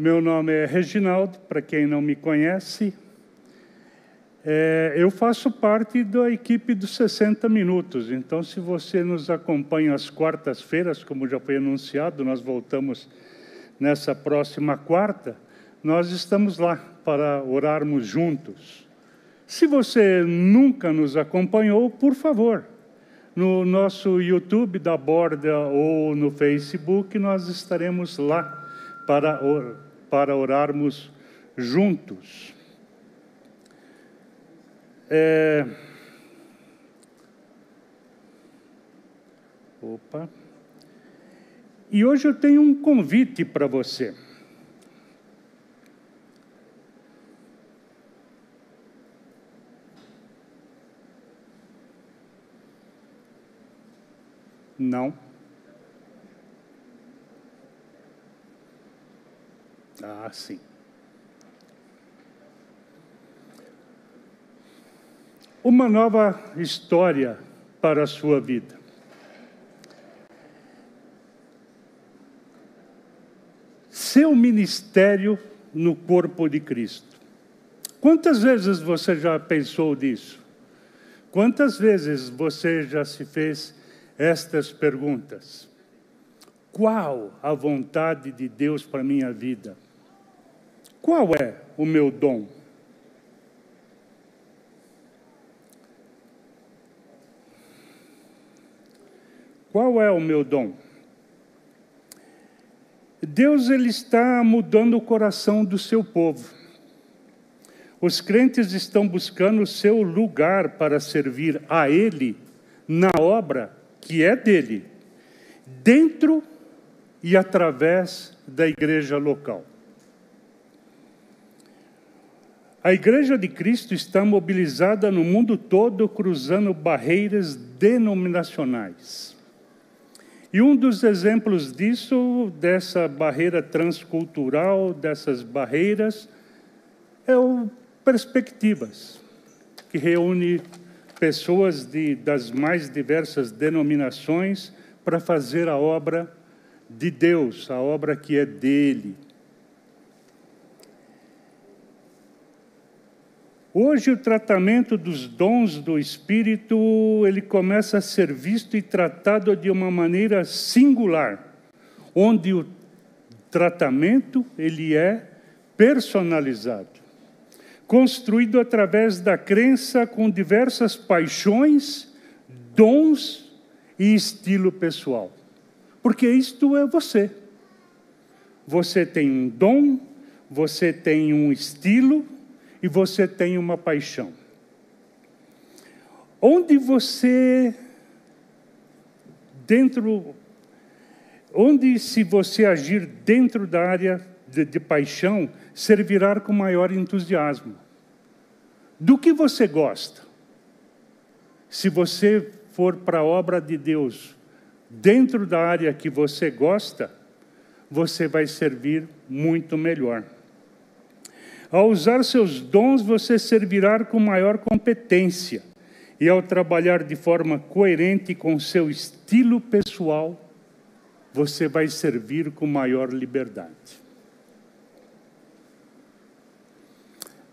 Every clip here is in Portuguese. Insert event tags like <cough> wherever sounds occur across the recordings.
Meu nome é Reginaldo, para quem não me conhece. É, eu faço parte da equipe dos 60 Minutos, então, se você nos acompanha às quartas-feiras, como já foi anunciado, nós voltamos nessa próxima quarta, nós estamos lá para orarmos juntos. Se você nunca nos acompanhou, por favor, no nosso YouTube da Borda ou no Facebook, nós estaremos lá para, para orarmos juntos. É... Opa. E hoje eu tenho um convite para você. Não. Ah, sim. uma nova história para a sua vida. Seu ministério no corpo de Cristo. Quantas vezes você já pensou nisso? Quantas vezes você já se fez estas perguntas? Qual a vontade de Deus para minha vida? Qual é o meu dom? Qual é o meu dom? Deus ele está mudando o coração do seu povo. Os crentes estão buscando o seu lugar para servir a Ele na obra que é dele, dentro e através da igreja local. A Igreja de Cristo está mobilizada no mundo todo, cruzando barreiras denominacionais. E um dos exemplos disso, dessa barreira transcultural, dessas barreiras, é o Perspectivas, que reúne pessoas de, das mais diversas denominações para fazer a obra de Deus, a obra que é dele. Hoje o tratamento dos dons do Espírito, ele começa a ser visto e tratado de uma maneira singular, onde o tratamento ele é personalizado, construído através da crença com diversas paixões, dons e estilo pessoal. Porque isto é você. Você tem um dom, você tem um estilo, e você tem uma paixão. Onde você, dentro, onde se você agir dentro da área de, de paixão, servirá com maior entusiasmo. Do que você gosta? Se você for para a obra de Deus, dentro da área que você gosta, você vai servir muito melhor. Ao usar seus dons, você servirá com maior competência. E ao trabalhar de forma coerente com seu estilo pessoal, você vai servir com maior liberdade.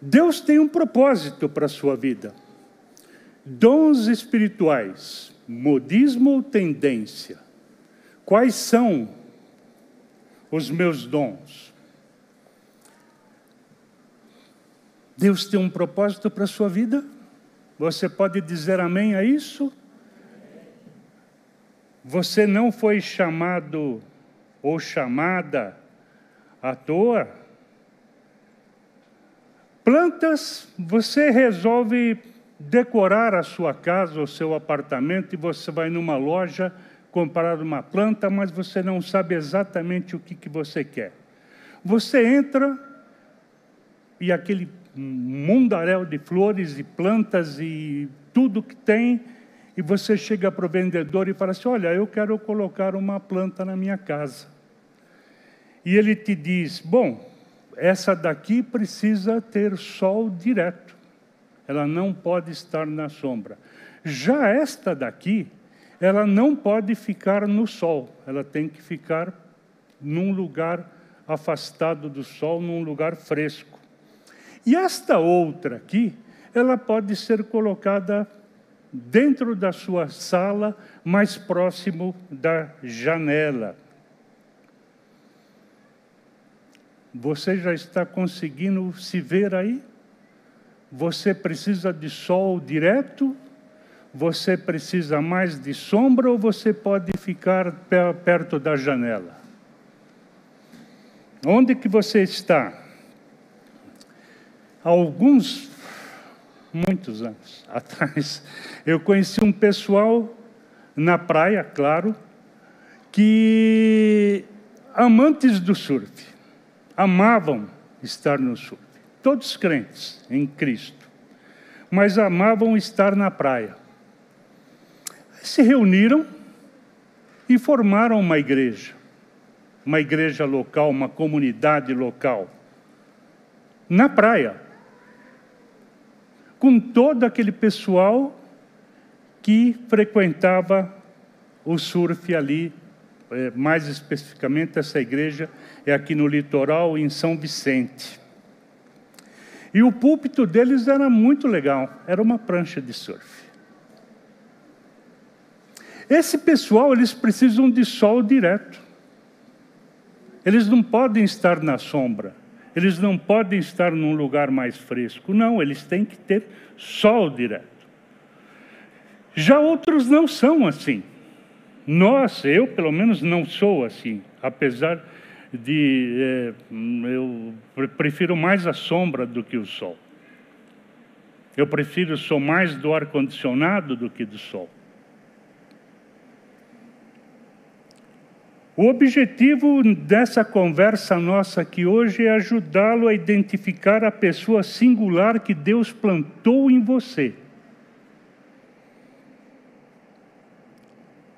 Deus tem um propósito para a sua vida. Dons espirituais, modismo ou tendência? Quais são os meus dons? Deus tem um propósito para a sua vida? Você pode dizer amém a isso? Você não foi chamado ou chamada à toa? Plantas, você resolve decorar a sua casa, o seu apartamento, e você vai numa loja comprar uma planta, mas você não sabe exatamente o que, que você quer. Você entra e aquele mundaréu de flores e plantas e tudo que tem, e você chega para o vendedor e fala assim: Olha, eu quero colocar uma planta na minha casa. E ele te diz: Bom, essa daqui precisa ter sol direto, ela não pode estar na sombra. Já esta daqui, ela não pode ficar no sol, ela tem que ficar num lugar afastado do sol, num lugar fresco. E esta outra aqui, ela pode ser colocada dentro da sua sala, mais próximo da janela. Você já está conseguindo se ver aí? Você precisa de sol direto? Você precisa mais de sombra ou você pode ficar perto da janela? Onde que você está? Alguns, muitos anos <laughs> atrás, eu conheci um pessoal na praia, claro, que amantes do surf, amavam estar no surf. Todos crentes em Cristo, mas amavam estar na praia. Se reuniram e formaram uma igreja, uma igreja local, uma comunidade local, na praia, com todo aquele pessoal que frequentava o surf ali, é, mais especificamente essa igreja é aqui no litoral, em São Vicente. E o púlpito deles era muito legal, era uma prancha de surf. Esse pessoal, eles precisam de sol direto. Eles não podem estar na sombra. Eles não podem estar num lugar mais fresco. Não, eles têm que ter sol direto. Já outros não são assim. Nós, eu pelo menos não sou assim, apesar de é, eu prefiro mais a sombra do que o sol. Eu prefiro sou mais do ar condicionado do que do sol. O objetivo dessa conversa nossa aqui hoje é ajudá-lo a identificar a pessoa singular que Deus plantou em você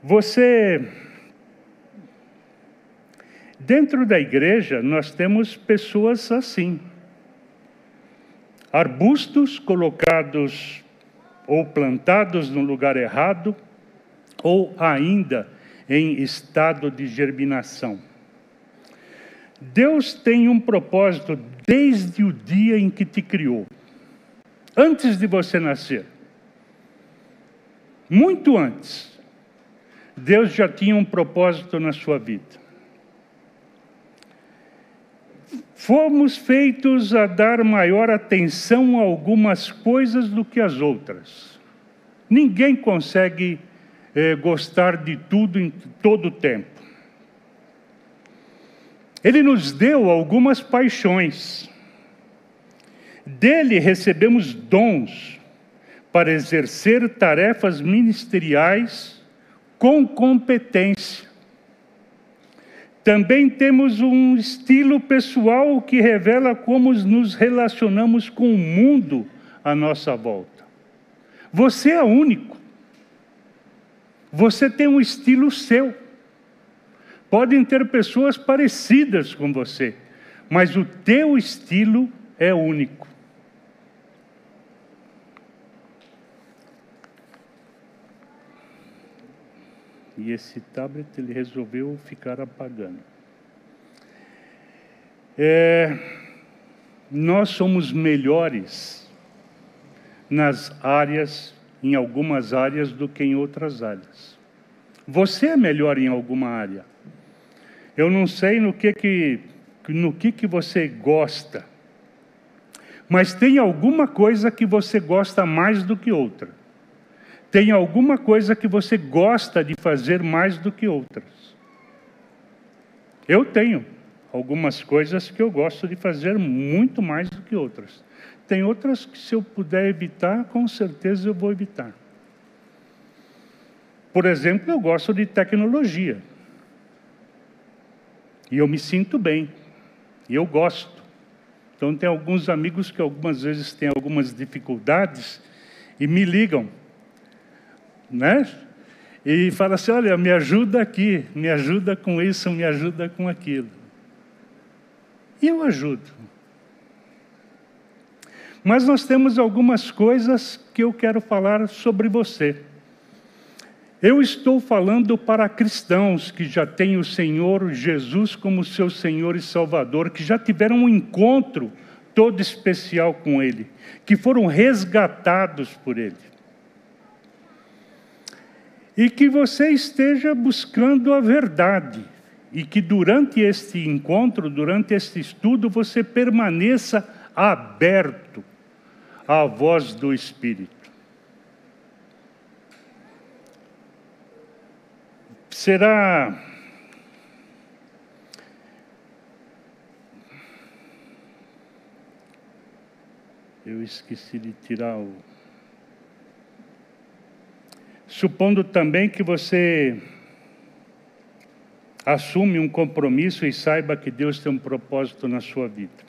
Você. Dentro da igreja, nós temos pessoas assim. Arbustos colocados ou plantados no lugar errado, ou ainda em estado de germinação. Deus tem um propósito desde o dia em que te criou, antes de você nascer, muito antes. Deus já tinha um propósito na sua vida. Fomos feitos a dar maior atenção a algumas coisas do que as outras. Ninguém consegue eh, gostar de tudo em todo o tempo. Ele nos deu algumas paixões. Dele recebemos dons para exercer tarefas ministeriais com competência. Também temos um estilo pessoal que revela como nos relacionamos com o mundo à nossa volta. Você é único. Você tem um estilo seu. Podem ter pessoas parecidas com você, mas o teu estilo é único. E esse tablet ele resolveu ficar apagando. É, nós somos melhores nas áreas, em algumas áreas, do que em outras áreas. Você é melhor em alguma área. Eu não sei no que que, no que, que você gosta, mas tem alguma coisa que você gosta mais do que outra. Tem alguma coisa que você gosta de fazer mais do que outras? Eu tenho algumas coisas que eu gosto de fazer muito mais do que outras. Tem outras que, se eu puder evitar, com certeza eu vou evitar. Por exemplo, eu gosto de tecnologia. E eu me sinto bem. E eu gosto. Então, tem alguns amigos que algumas vezes têm algumas dificuldades e me ligam né? E fala assim: olha, me ajuda aqui, me ajuda com isso, me ajuda com aquilo. E eu ajudo. Mas nós temos algumas coisas que eu quero falar sobre você. Eu estou falando para cristãos que já têm o Senhor Jesus como seu Senhor e Salvador, que já tiveram um encontro todo especial com Ele, que foram resgatados por Ele. E que você esteja buscando a verdade, e que durante este encontro, durante este estudo, você permaneça aberto à voz do Espírito. Será Eu esqueci de tirar o. Supondo também que você assume um compromisso e saiba que Deus tem um propósito na sua vida.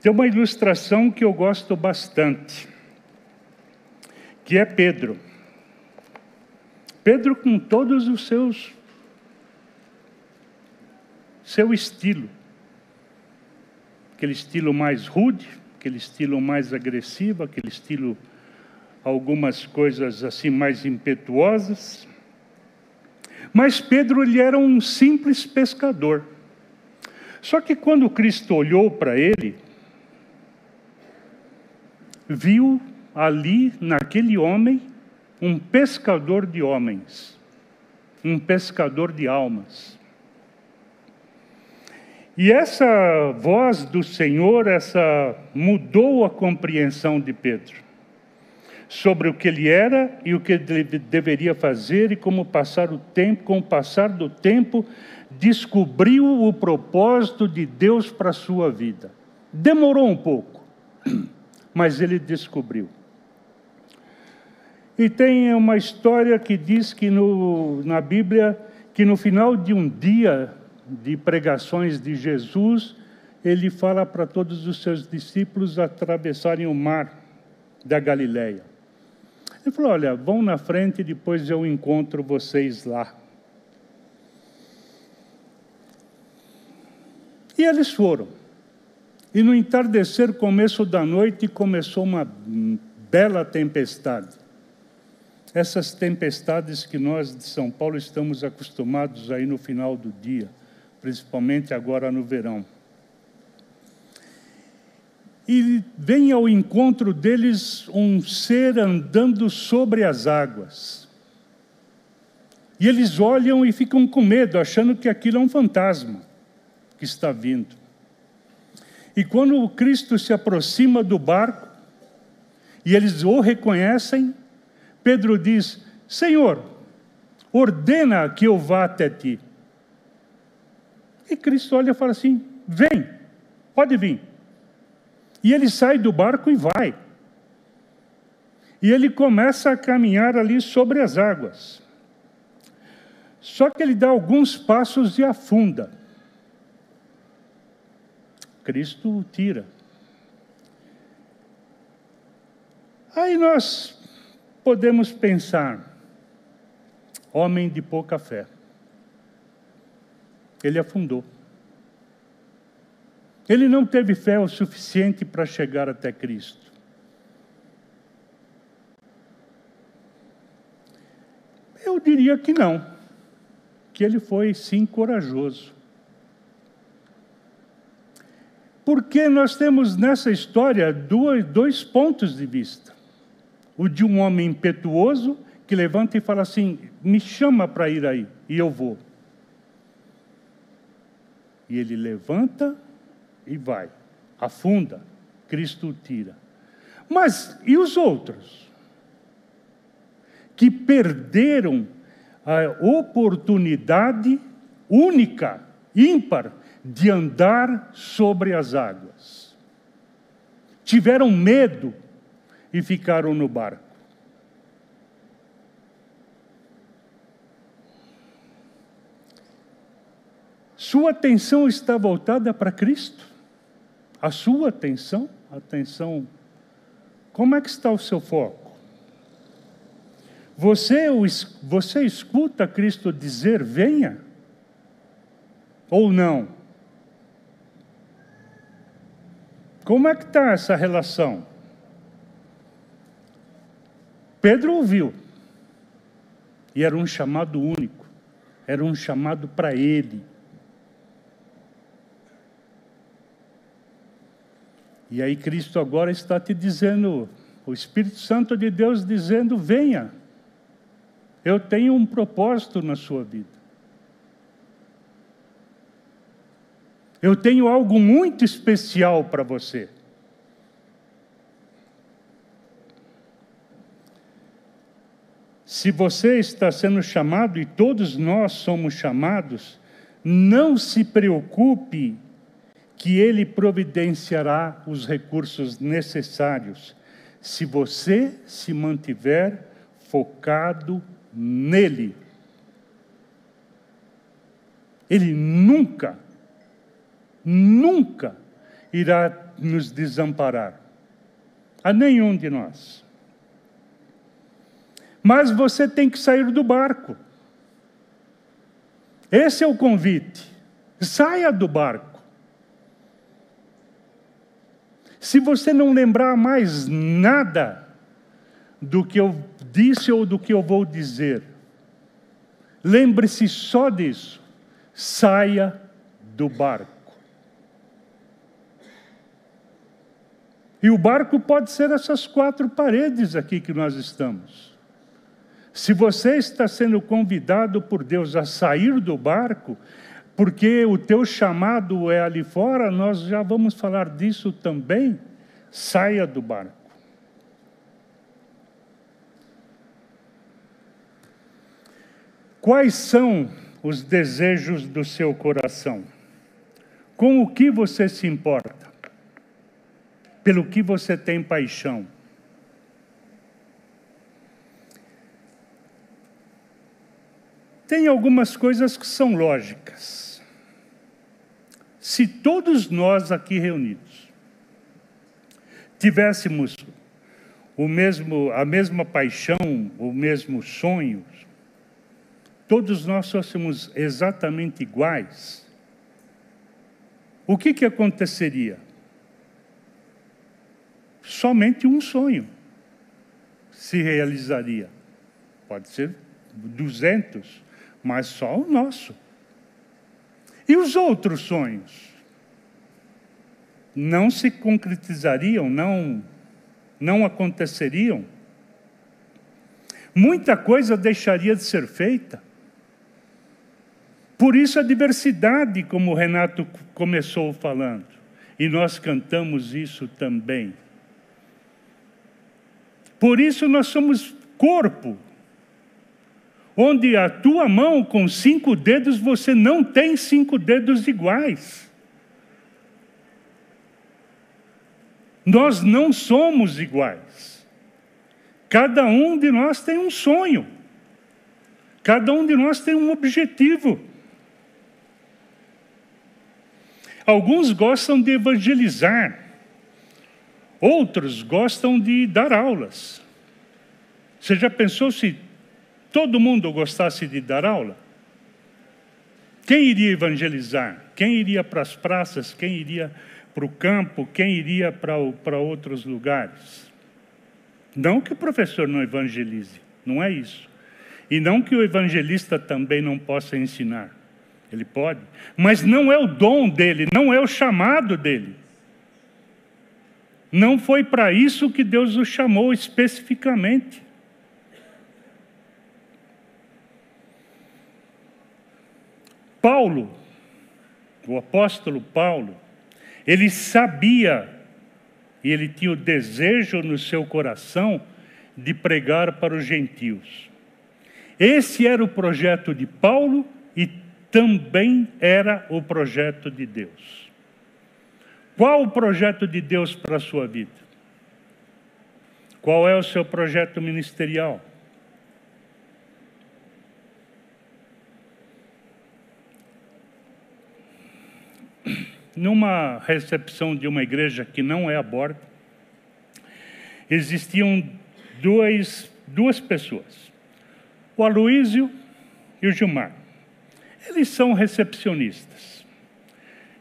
Tem uma ilustração que eu gosto bastante, que é Pedro. Pedro com todos os seus seu estilo. Aquele estilo mais rude, aquele estilo mais agressivo, aquele estilo algumas coisas assim mais impetuosas. Mas Pedro ele era um simples pescador. Só que quando Cristo olhou para ele, viu ali naquele homem um pescador de homens, um pescador de almas. E essa voz do Senhor, essa mudou a compreensão de Pedro sobre o que ele era e o que ele deveria fazer e como passar o tempo, com o passar do tempo, descobriu o propósito de Deus para a sua vida. Demorou um pouco, mas ele descobriu. E tem uma história que diz que no, na Bíblia que no final de um dia de pregações de Jesus, ele fala para todos os seus discípulos atravessarem o mar da Galileia. Ele falou: Olha, vão na frente, depois eu encontro vocês lá. E eles foram. E no entardecer, começo da noite, começou uma bela tempestade. Essas tempestades que nós de São Paulo estamos acostumados aí no final do dia principalmente agora no verão. E vem ao encontro deles um ser andando sobre as águas. E eles olham e ficam com medo, achando que aquilo é um fantasma que está vindo. E quando Cristo se aproxima do barco, e eles o reconhecem, Pedro diz: Senhor, ordena que eu vá até ti. E Cristo olha e fala assim: vem, pode vir. E ele sai do barco e vai. E ele começa a caminhar ali sobre as águas. Só que ele dá alguns passos e afunda. Cristo tira. Aí nós podemos pensar, homem de pouca fé ele afundou. Ele não teve fé o suficiente para chegar até Cristo. Eu diria que não, que ele foi sim corajoso. Porque nós temos nessa história dois, dois pontos de vista. O de um homem impetuoso que levanta e fala assim: me chama para ir aí, e eu vou. E ele levanta e vai, afunda, Cristo o tira. Mas e os outros? Que perderam a oportunidade única, ímpar, de andar sobre as águas. Tiveram medo e ficaram no barco. Sua atenção está voltada para Cristo? A sua atenção? Atenção. Como é que está o seu foco? Você, você escuta Cristo dizer venha? Ou não? Como é que está essa relação? Pedro ouviu. E era um chamado único, era um chamado para ele. E aí Cristo agora está te dizendo, o Espírito Santo de Deus dizendo: venha, eu tenho um propósito na sua vida. Eu tenho algo muito especial para você. Se você está sendo chamado, e todos nós somos chamados, não se preocupe que Ele providenciará os recursos necessários, se você se mantiver focado nele. Ele nunca nunca irá nos desamparar, a nenhum de nós. Mas você tem que sair do barco. Esse é o convite. Saia do barco. Se você não lembrar mais nada do que eu disse ou do que eu vou dizer, lembre-se só disso. Saia do barco. E o barco pode ser essas quatro paredes aqui que nós estamos. Se você está sendo convidado por Deus a sair do barco, porque o teu chamado é ali fora, nós já vamos falar disso também. Saia do barco. Quais são os desejos do seu coração? Com o que você se importa? Pelo que você tem paixão. Tem algumas coisas que são lógicas. Se todos nós aqui reunidos tivéssemos o mesmo, a mesma paixão, o mesmo sonho, todos nós fôssemos exatamente iguais, o que, que aconteceria? Somente um sonho se realizaria. Pode ser 200, mas só o nosso. E os outros sonhos? Não se concretizariam, não, não aconteceriam. Muita coisa deixaria de ser feita. Por isso a diversidade, como o Renato começou falando, e nós cantamos isso também. Por isso nós somos corpo. Onde a tua mão com cinco dedos, você não tem cinco dedos iguais. Nós não somos iguais. Cada um de nós tem um sonho. Cada um de nós tem um objetivo. Alguns gostam de evangelizar. Outros gostam de dar aulas. Você já pensou se todo mundo gostasse de dar aula? Quem iria evangelizar? Quem iria para as praças? Quem iria para o campo? Quem iria para, outros lugares? Não que o professor não evangelize, não é isso. E não que o evangelista também não possa ensinar. Ele pode, mas não é o dom dele, não é o chamado dele. Não foi para isso que Deus o chamou especificamente. Paulo, o apóstolo Paulo, ele sabia e ele tinha o desejo no seu coração de pregar para os gentios. Esse era o projeto de Paulo e também era o projeto de Deus. Qual o projeto de Deus para a sua vida? Qual é o seu projeto ministerial? Numa recepção de uma igreja que não é aborta, existiam dois, duas pessoas, o Aloísio e o Gilmar. Eles são recepcionistas.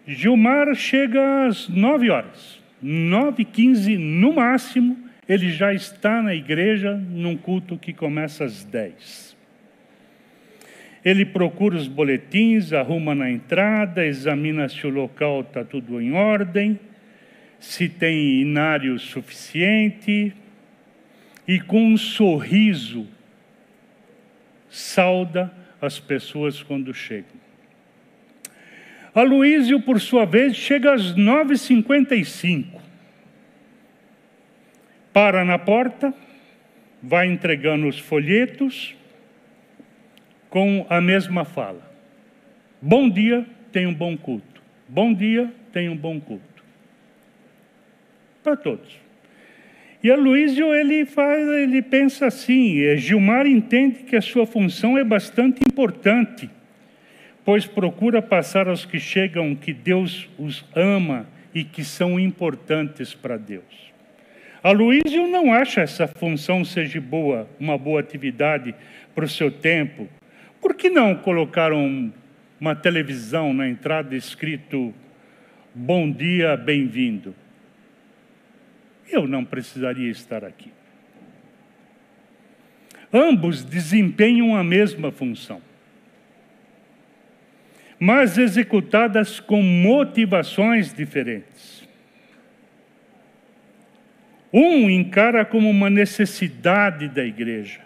Gilmar chega às 9 horas, 9 15 no máximo, ele já está na igreja num culto que começa às 10. ele procura os boletins, arruma na entrada, examina se o local está tudo em ordem, se tem inário suficiente, e com um sorriso sauda as pessoas quando chegam. Aloísio, por sua vez, chega às 9h55. Para na porta, vai entregando os folhetos com a mesma fala. Bom dia, tenha um bom culto. Bom dia, tenha um bom culto. Para todos. E Aloysio, ele faz, ele pensa assim, é, Gilmar entende que a sua função é bastante importante, pois procura passar aos que chegam que Deus os ama e que são importantes para Deus. Aloysio não acha essa função seja boa, uma boa atividade para o seu tempo. Por que não colocaram uma televisão na entrada escrito Bom dia, bem-vindo? Eu não precisaria estar aqui. Ambos desempenham a mesma função, mas executadas com motivações diferentes. Um encara como uma necessidade da igreja,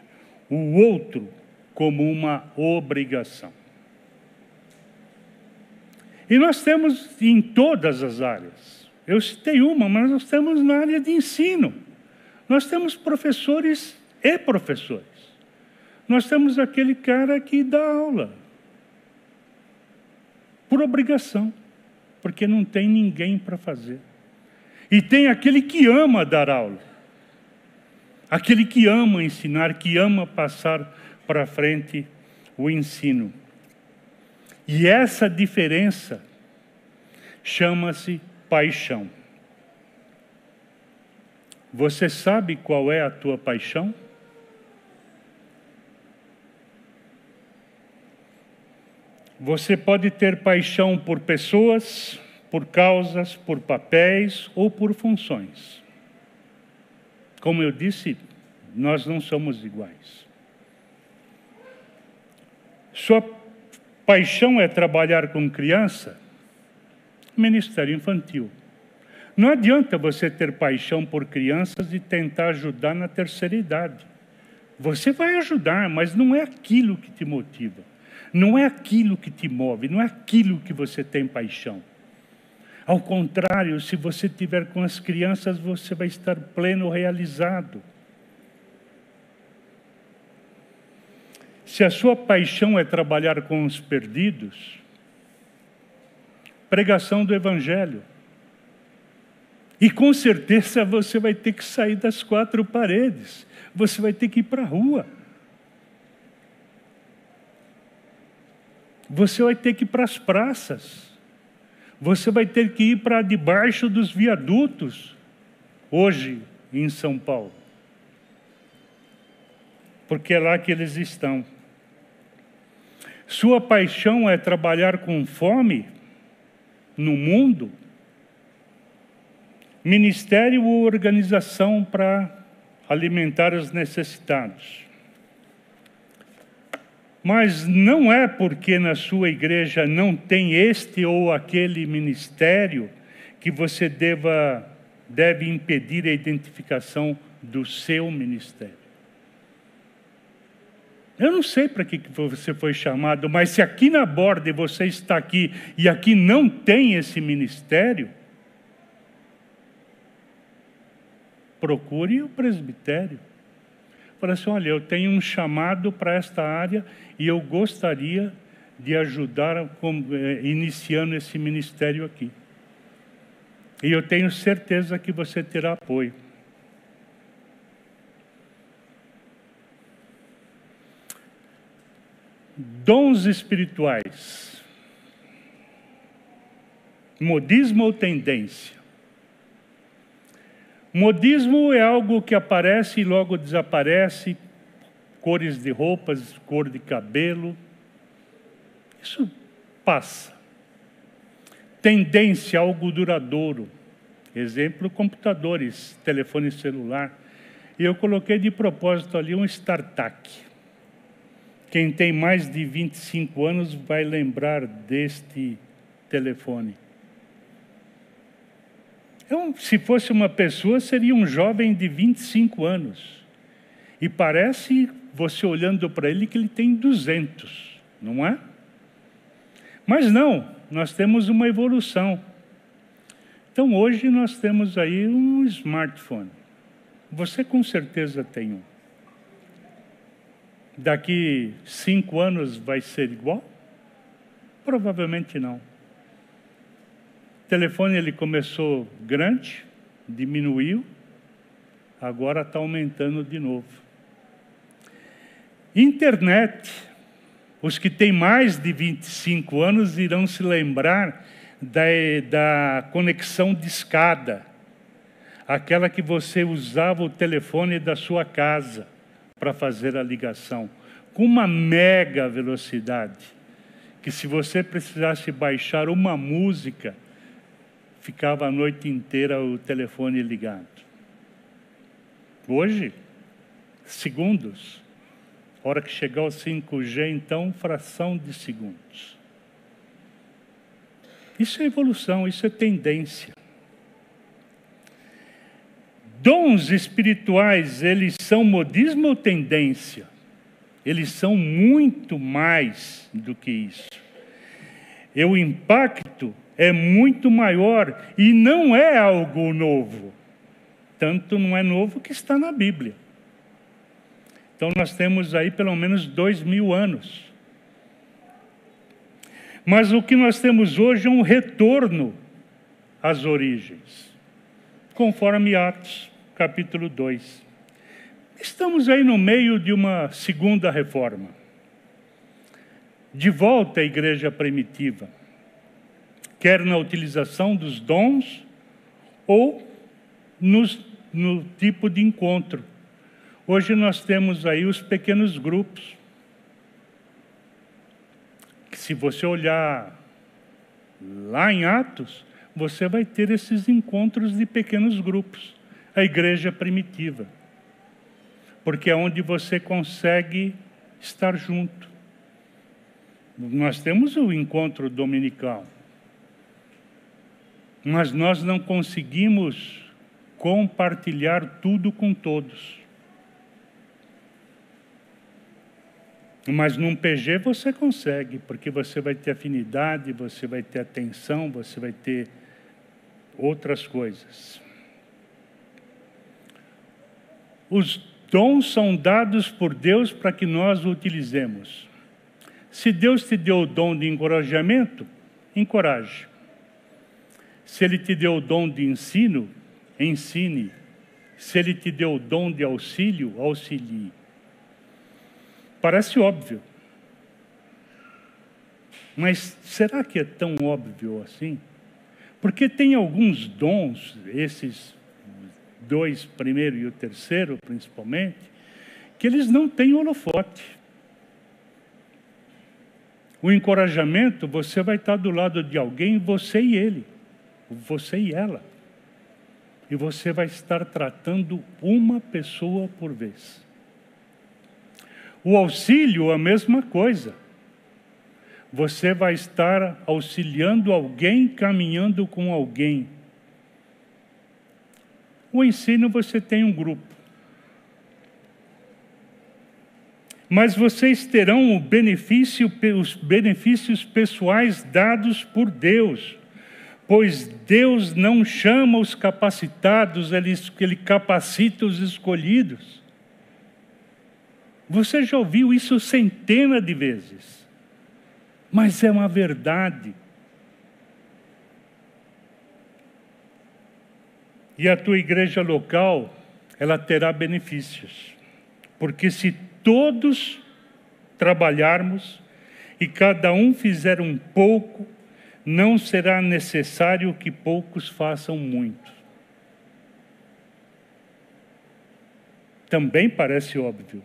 o outro como uma obrigação. E nós temos em todas as áreas. Eu citei uma, mas nós temos na área de ensino. Nós temos professores e professores. Nós temos aquele cara que dá aula. Por obrigação, porque não tem ninguém para fazer. E tem aquele que ama dar aula, aquele que ama ensinar, que ama passar para frente o ensino. E essa diferença chama-se paixão. Você sabe qual é a tua paixão? Você pode ter paixão por pessoas, por causas, por papéis ou por funções. Como eu disse, nós não somos iguais. Sua paixão é trabalhar com criança? Ministério infantil. Não adianta você ter paixão por crianças e tentar ajudar na terceira idade. Você vai ajudar, mas não é aquilo que te motiva. Não é aquilo que te move, não é aquilo que você tem paixão. Ao contrário, se você estiver com as crianças, você vai estar pleno realizado. Se a sua paixão é trabalhar com os perdidos, pregação do Evangelho. E com certeza você vai ter que sair das quatro paredes, você vai ter que ir para a rua. Você vai ter que ir para as praças. Você vai ter que ir para debaixo dos viadutos, hoje em São Paulo. Porque é lá que eles estão. Sua paixão é trabalhar com fome no mundo? Ministério ou organização para alimentar os necessitados? Mas não é porque na sua igreja não tem este ou aquele ministério que você deva, deve impedir a identificação do seu ministério. Eu não sei para que você foi chamado, mas se aqui na borda você está aqui e aqui não tem esse ministério, procure o presbitério. Fala assim: olha, eu tenho um chamado para esta área e eu gostaria de ajudar eh, iniciando esse ministério aqui. E eu tenho certeza que você terá apoio. Dons espirituais. Modismo ou tendência? Modismo é algo que aparece e logo desaparece, cores de roupas, cor de cabelo. Isso passa. Tendência, algo duradouro. Exemplo, computadores, telefone celular. E eu coloquei de propósito ali um startup. Quem tem mais de 25 anos vai lembrar deste telefone. Então, se fosse uma pessoa, seria um jovem de 25 anos. E parece, você olhando para ele, que ele tem 200, não é? Mas não, nós temos uma evolução. Então hoje nós temos aí um smartphone. Você com certeza tem um. Daqui cinco anos vai ser igual? Provavelmente não. Telefone ele começou grande, diminuiu, agora está aumentando de novo. Internet, os que têm mais de 25 anos irão se lembrar da, da conexão de escada, aquela que você usava o telefone da sua casa para fazer a ligação, com uma mega velocidade, que se você precisasse baixar uma música, ficava a noite inteira o telefone ligado. Hoje, segundos. hora que chegar o 5G, então, fração de segundos. Isso é evolução, isso é tendência. Dons espirituais, eles são modismo ou tendência? Eles são muito mais do que isso. E o impacto é muito maior e não é algo novo. Tanto não é novo que está na Bíblia. Então nós temos aí pelo menos dois mil anos. Mas o que nós temos hoje é um retorno às origens, conforme Atos capítulo 2. Estamos aí no meio de uma segunda reforma. De volta à igreja primitiva, quer na utilização dos dons ou nos, no tipo de encontro. Hoje nós temos aí os pequenos grupos se você olhar lá em Atos, você vai ter esses encontros de pequenos grupos, a igreja primitiva, porque é onde você consegue estar junto. Nós temos o encontro dominical, mas nós não conseguimos compartilhar tudo com todos. Mas num PG você consegue, porque você vai ter afinidade, você vai ter atenção, você vai ter outras coisas. Os dons são dados por Deus para que nós o utilizemos. Se Deus te deu o dom de encorajamento, encoraje. Se Ele te deu o dom de ensino, ensine. Se Ele te deu o dom de auxílio, auxilie. Parece óbvio. Mas será que é tão óbvio assim? Porque tem alguns dons, esses dois, primeiro e o terceiro principalmente, que eles não têm holofote. O encorajamento, você vai estar do lado de alguém, você e ele, você e ela. E você vai estar tratando uma pessoa por vez. O auxílio, a mesma coisa. Você vai estar auxiliando alguém, caminhando com alguém. O ensino, você tem um grupo. Mas vocês terão benefício, os benefícios pessoais dados por Deus, pois Deus não chama os capacitados, ele, ele capacita os escolhidos. Você já ouviu isso centenas de vezes, mas é uma verdade. E a tua igreja local, ela terá benefícios, porque se todos trabalharmos e cada um fizer um pouco, não será necessário que poucos façam muito. Também parece óbvio.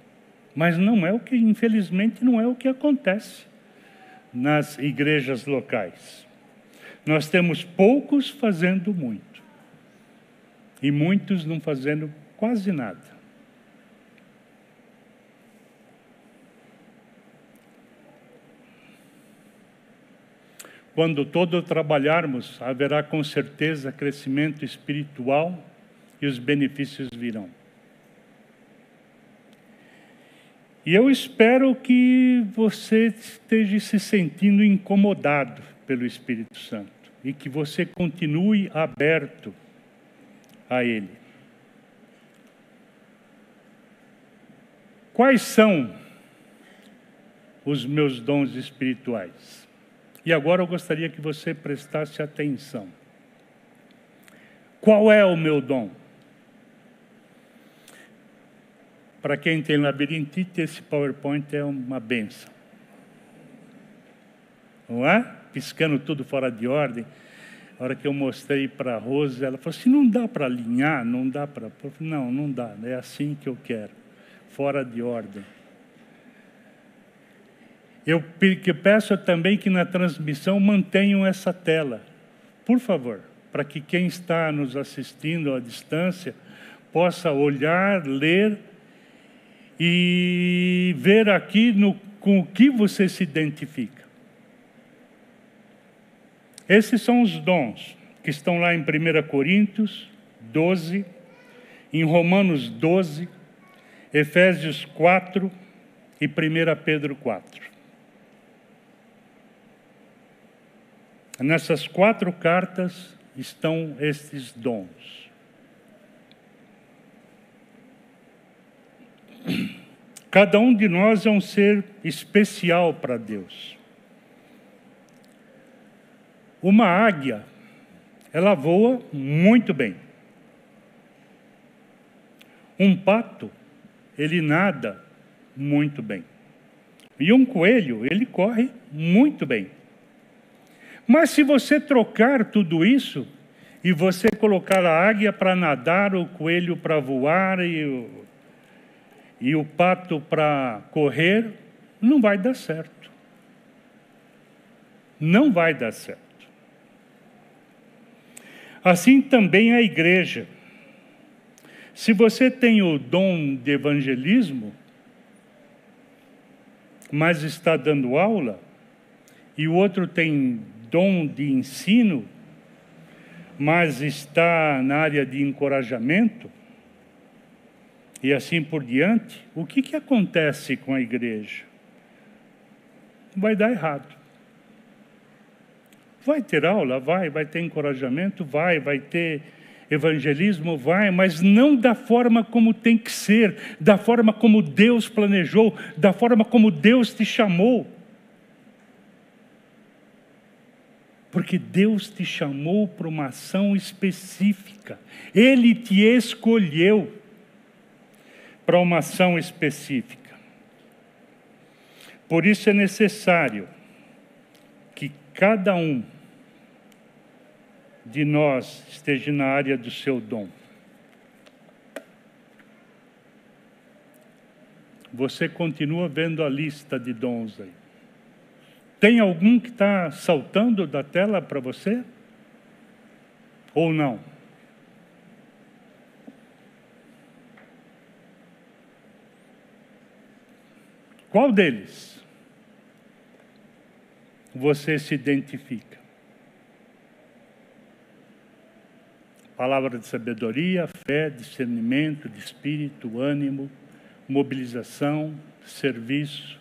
Mas não é o que, infelizmente, não é o que acontece nas igrejas locais. Nós temos poucos fazendo muito e muitos não fazendo quase nada. Quando todo trabalharmos, haverá com certeza crescimento espiritual e os benefícios virão. E eu espero que você esteja se sentindo incomodado pelo Espírito Santo e que você continue aberto a Ele. Quais são os meus dons espirituais? E agora eu gostaria que você prestasse atenção. Qual é o meu dom? Para quem tem labirintite, esse PowerPoint é uma benção. Não é? Piscando tudo fora de ordem. A hora que eu mostrei para a Rose, ela falou assim: não dá para alinhar, não dá para. Não, não dá, é assim que eu quero, fora de ordem. Eu peço também que na transmissão mantenham essa tela, por favor, para que quem está nos assistindo à distância possa olhar, ler e ver aqui no, com o que você se identifica. Esses são os dons que estão lá em 1 Coríntios 12, em Romanos 12, Efésios 4 e 1 Pedro 4. Nessas quatro cartas estão estes dons. Cada um de nós é um ser especial para Deus. Uma águia, ela voa muito bem. Um pato, ele nada muito bem. E um coelho, ele corre muito bem. Mas se você trocar tudo isso e você colocar a águia para nadar, o coelho para voar e o e o pato para correr, não vai dar certo. Não vai dar certo. Assim também a igreja. Se você tem o dom de evangelismo, mas está dando aula, e o outro tem dom de ensino, mas está na área de encorajamento, e assim por diante, o que, que acontece com a igreja? Vai dar errado. Vai ter aula? Vai. Vai ter encorajamento? Vai. Vai ter evangelismo? Vai. Mas não da forma como tem que ser, da forma como Deus planejou, da forma como Deus te chamou. Porque Deus te chamou para uma ação específica, Ele te escolheu para uma ação específica. Por isso é necessário que cada um de nós esteja na área do seu dom. Você continua vendo a lista de dons aí. Tem algum que está saltando da tela para você? Ou não? Qual deles você se identifica? Palavra de sabedoria, fé, discernimento de espírito, ânimo, mobilização, serviço,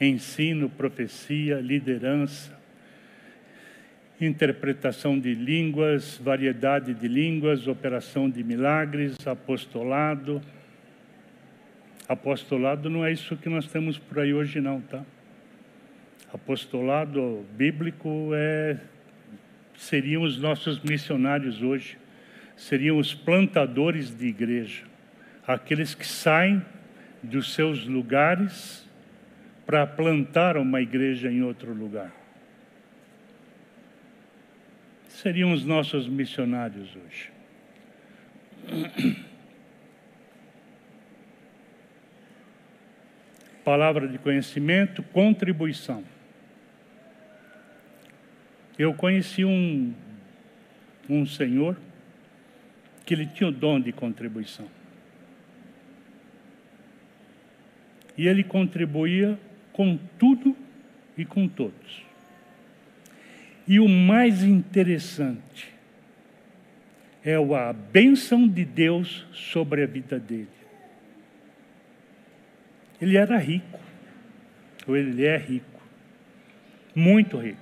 ensino, profecia, liderança, interpretação de línguas, variedade de línguas, operação de milagres, apostolado, Apostolado não é isso que nós temos por aí hoje, não, tá? Apostolado bíblico é seriam os nossos missionários hoje, seriam os plantadores de igreja, aqueles que saem dos seus lugares para plantar uma igreja em outro lugar. Seriam os nossos missionários hoje. <clears throat> palavra de conhecimento, contribuição. Eu conheci um, um senhor que ele tinha o dom de contribuição. E ele contribuía com tudo e com todos. E o mais interessante é a bênção de Deus sobre a vida dele. Ele era rico, ou ele é rico, muito rico.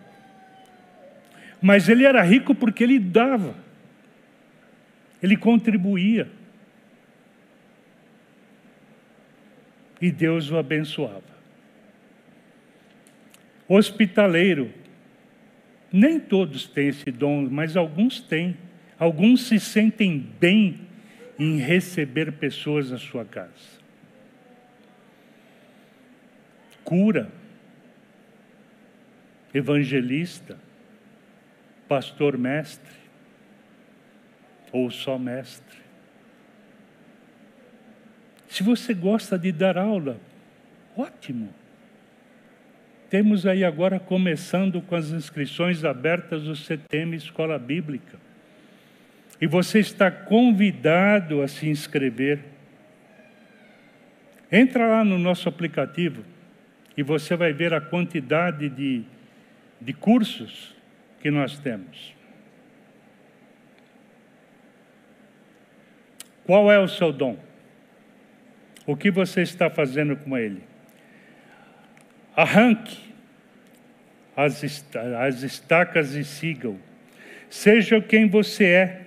Mas ele era rico porque ele dava, ele contribuía. E Deus o abençoava. Hospitaleiro, nem todos têm esse dom, mas alguns têm. Alguns se sentem bem em receber pessoas na sua casa. Cura, evangelista, pastor mestre, ou só mestre. Se você gosta de dar aula, ótimo. Temos aí agora começando com as inscrições abertas do CTM Escola Bíblica. E você está convidado a se inscrever. Entra lá no nosso aplicativo e você vai ver a quantidade de, de cursos que nós temos. Qual é o seu dom? O que você está fazendo com ele? Arranque as, estacas e siga-o. Seja quem você é.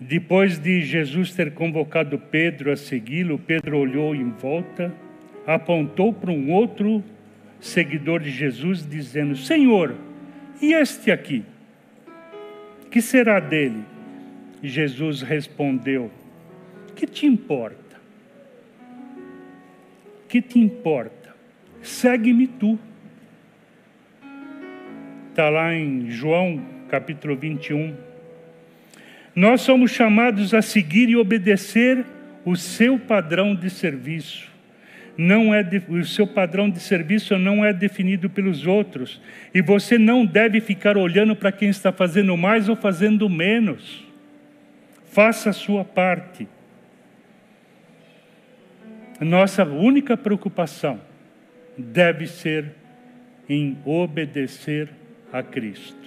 Depois de Jesus ter convocado Pedro a segui-lo, Pedro olhou em volta, apontou para um outro seguidor de Jesus, dizendo: Senhor, e este aqui? Que será dele? Jesus respondeu: Que te importa? Que te importa? Segue-me tu. Está lá em João capítulo 21. Nós somos chamados a seguir e obedecer o seu padrão de serviço. Não é de, o seu padrão de serviço não é definido pelos outros, e você não deve ficar olhando para quem está fazendo mais ou fazendo menos. Faça a sua parte. Nossa única preocupação deve ser em obedecer a Cristo.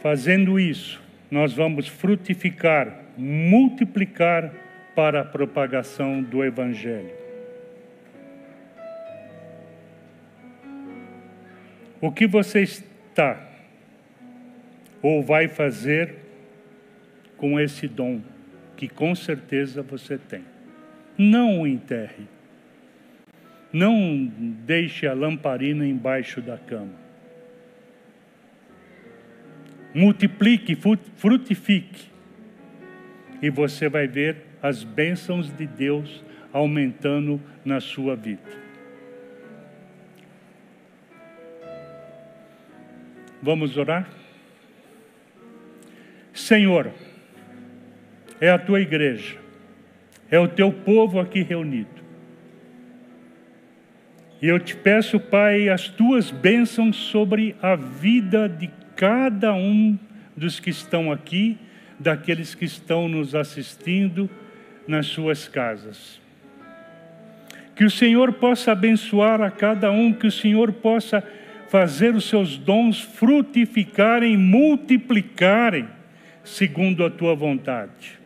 Fazendo isso, nós vamos frutificar, multiplicar para a propagação do Evangelho. O que você está ou vai fazer com esse dom que com certeza você tem? Não o enterre. Não deixe a lamparina embaixo da cama multiplique, frutifique, e você vai ver as bênçãos de Deus aumentando na sua vida. Vamos orar? Senhor, é a tua igreja, é o teu povo aqui reunido. E eu te peço, Pai, as tuas bênçãos sobre a vida de cada um dos que estão aqui, daqueles que estão nos assistindo nas suas casas. Que o Senhor possa abençoar a cada um, que o Senhor possa fazer os seus dons frutificarem, multiplicarem, segundo a tua vontade.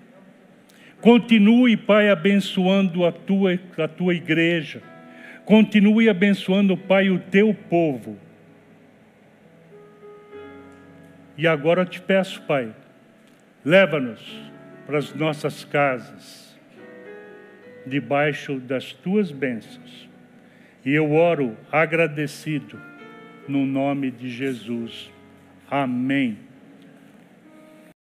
Continue, Pai, abençoando a tua, a tua igreja. Continue abençoando, Pai, o teu povo E agora eu te peço, Pai, leva-nos para as nossas casas, debaixo das tuas bênçãos. E eu oro agradecido no nome de Jesus. Amém.